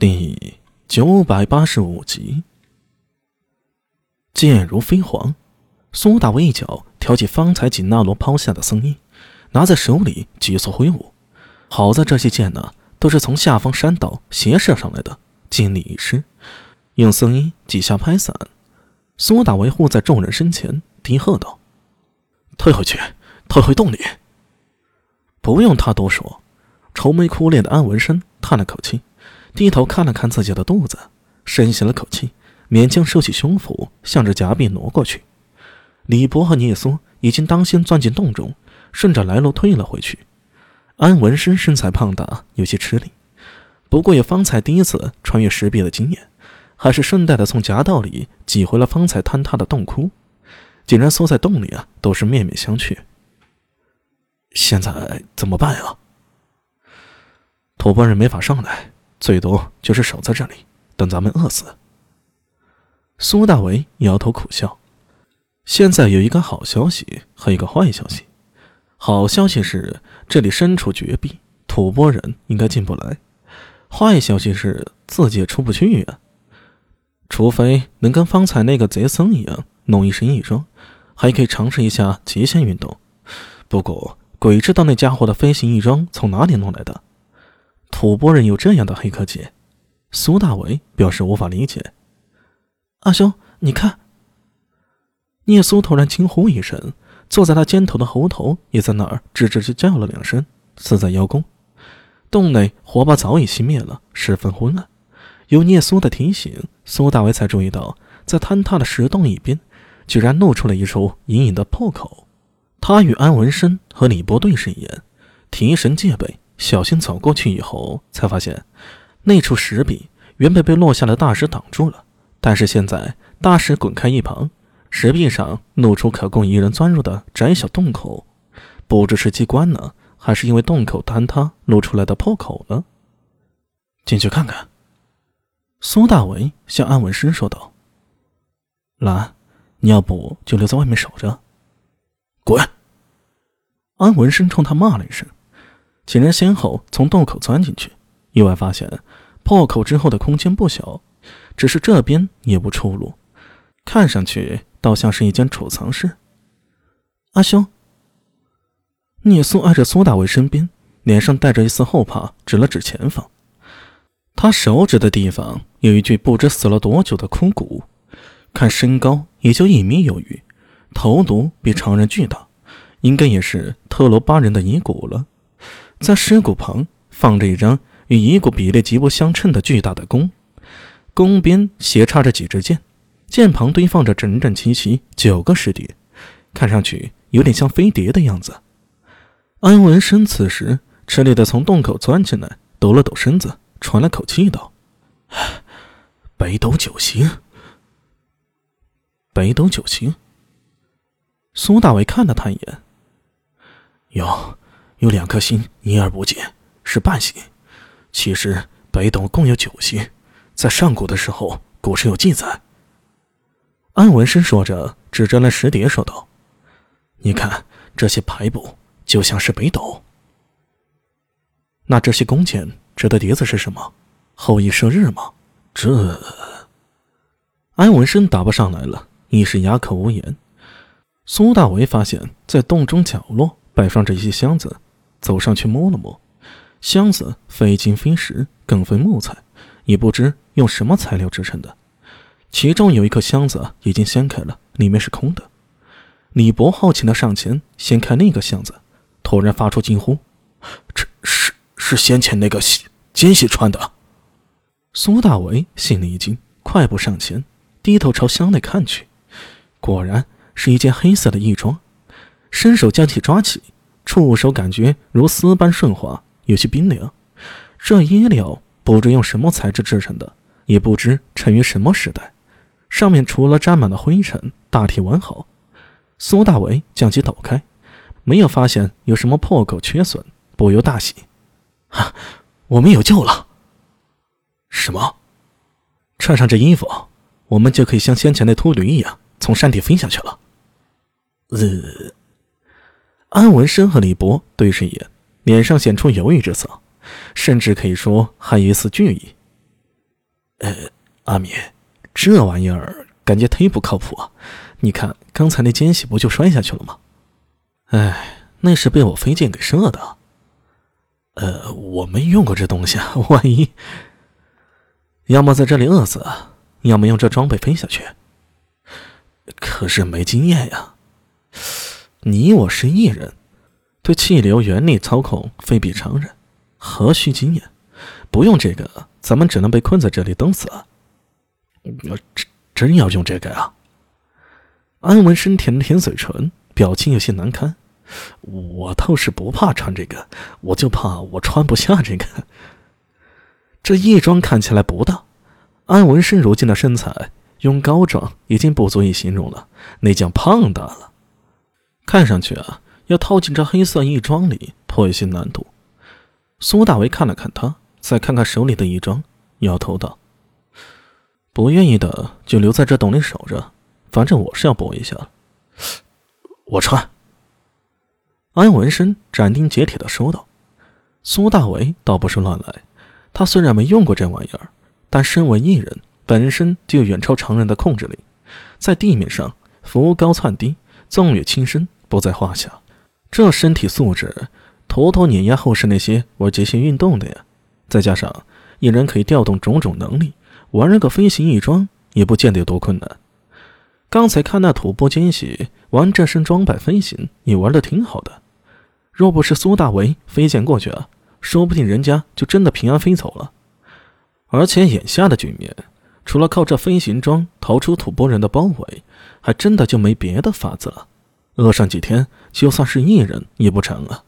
第九百八十五集，剑如飞黄，苏大为一脚挑起方才锦纳罗抛下的僧衣，拿在手里急速挥舞。好在这些剑呢，都是从下方山道斜射上来的，尽力一施，用僧衣几下拍散。苏大为护在众人身前，低喝道：“退回去，退回洞里。”不用他多说，愁眉苦脸的安文生叹了口气。低头看了看自己的肚子，深吸了口气，勉强收起胸脯，向着夹壁挪过去。李博和聂苏已经当先钻进洞中，顺着来路退了回去。安文生身材胖大，有些吃力，不过有方才第一次穿越石壁的经验，还是顺带的从夹道里挤回了方才坍塌的洞窟。几人缩在洞里啊，都是面面相觑。现在怎么办啊？土拨人没法上来。最多就是守在这里，等咱们饿死。苏大为摇头苦笑。现在有一个好消息和一个坏消息。好消息是这里身处绝壁，吐蕃人应该进不来。坏消息是自己也出不去呀。除非能跟方才那个贼僧一样弄一身异装，还可以尝试一下极限运动。不过鬼知道那家伙的飞行异装从哪里弄来的。吐蕃人有这样的黑科技，苏大为表示无法理解。阿兄，你看！聂苏突然惊呼一声，坐在他肩头的猴头也在那儿吱吱吱叫了两声，似在邀功。洞内火把早已熄灭了，十分昏暗。有聂苏的提醒，苏大为才注意到，在坍塌的石洞一边，居然露出了一处隐隐的破口。他与安文生和李波对视一眼，提神戒备。小心走过去以后，才发现那处石壁原本被落下的大石挡住了，但是现在大石滚开一旁，石壁上露出可供一人钻入的窄小洞口，不知是机关呢，还是因为洞口坍塌露出来的破口呢？进去看看。苏大为向安文生说道：“兰，你要不就留在外面守着。”滚！安文生冲他骂了一声。几人先后从洞口钻进去，意外发现破口之后的空间不小，只是这边也不出路，看上去倒像是一间储藏室。阿兄，聂苏挨着苏大伟身边，脸上带着一丝后怕，指了指前方。他手指的地方有一具不知死了多久的枯骨，看身高也就一米有余，头颅比常人巨大，应该也是特罗巴人的遗骨了。在尸骨旁放着一张与遗骨比例极不相称的巨大的弓，弓边斜插着几支箭，箭旁堆放着整整齐齐九个尸体，看上去有点像飞碟的样子。安文生此时吃力的从洞口钻进来，抖了抖身子，喘了口气道：“北斗九星。”北斗九星。苏大伟看了他一眼，有。有两颗星隐而不见，是半星。其实北斗共有九星，在上古的时候，古时有记载。安文生说着，指着那石碟说道：“你看这些排布，就像是北斗。那这些弓箭指的碟子是什么？后羿射日吗？这……”安文生答不上来了，一时哑口无言。苏大为发现，在洞中角落摆放着一些箱子。走上去摸了摸，箱子非金非石，更非木材，也不知用什么材料制成的。其中有一个箱子已经掀开了，里面是空的。李博好奇的上前掀开那个箱子，突然发出惊呼：“这是是先前那个奸细穿的！”苏大为心里一惊，快步上前，低头朝箱内看去，果然是一件黑色的衣装，伸手将其抓起。触手感觉如丝般顺滑，有些冰凉。这衣料不知用什么材质制成的，也不知成于什么时代。上面除了沾满了灰尘，大体完好。苏大为将其抖开，没有发现有什么破口缺损，不由大喜：“哈，我们有救了！”“什么？穿上这衣服，我们就可以像先前那秃驴一样从山顶飞下去了？”“呃。”安文生和李博对视一眼，脸上显出犹豫之色，甚至可以说还有一丝惧意。呃，阿米，这玩意儿感觉忒不靠谱啊！你看刚才那奸细不就摔下去了吗？哎，那是被我飞剑给射的。呃，我没用过这东西啊，万一……要么在这里饿死，要么用这装备飞下去。可是没经验呀。你我是异人，对气流原理操控非比常人，何须经验？不用这个，咱们只能被困在这里等死。真真要用这个啊？安文生舔了舔嘴唇，表情有些难堪。我倒是不怕穿这个，我就怕我穿不下这个。这义装看起来不大，安文生如今的身材，用高壮已经不足以形容了，那叫胖大了。看上去啊，要套进这黑色义装里颇有些难度。苏大为看了看他，再看看手里的义装，摇头道：“不愿意的就留在这洞里守着，反正我是要搏一下。”我穿。安文生斩钉截铁的说道。苏大为倒不是乱来。他虽然没用过这玩意儿，但身为异人，本身就远超常人的控制力，在地面上浮高窜低、纵跃轻身不在话下。这身体素质，妥妥碾压后世那些玩极限运动的呀！再加上一人可以调动种种能力，玩个飞行翼装也不见得有多困难。刚才看那吐蕃奸细玩这身装扮飞行，也玩的挺好的。若不是苏大为飞剑过去啊！说不定人家就真的平安飞走了，而且眼下的局面，除了靠这飞行装逃出吐蕃人的包围，还真的就没别的法子了。饿上几天，就算是一人也不成啊！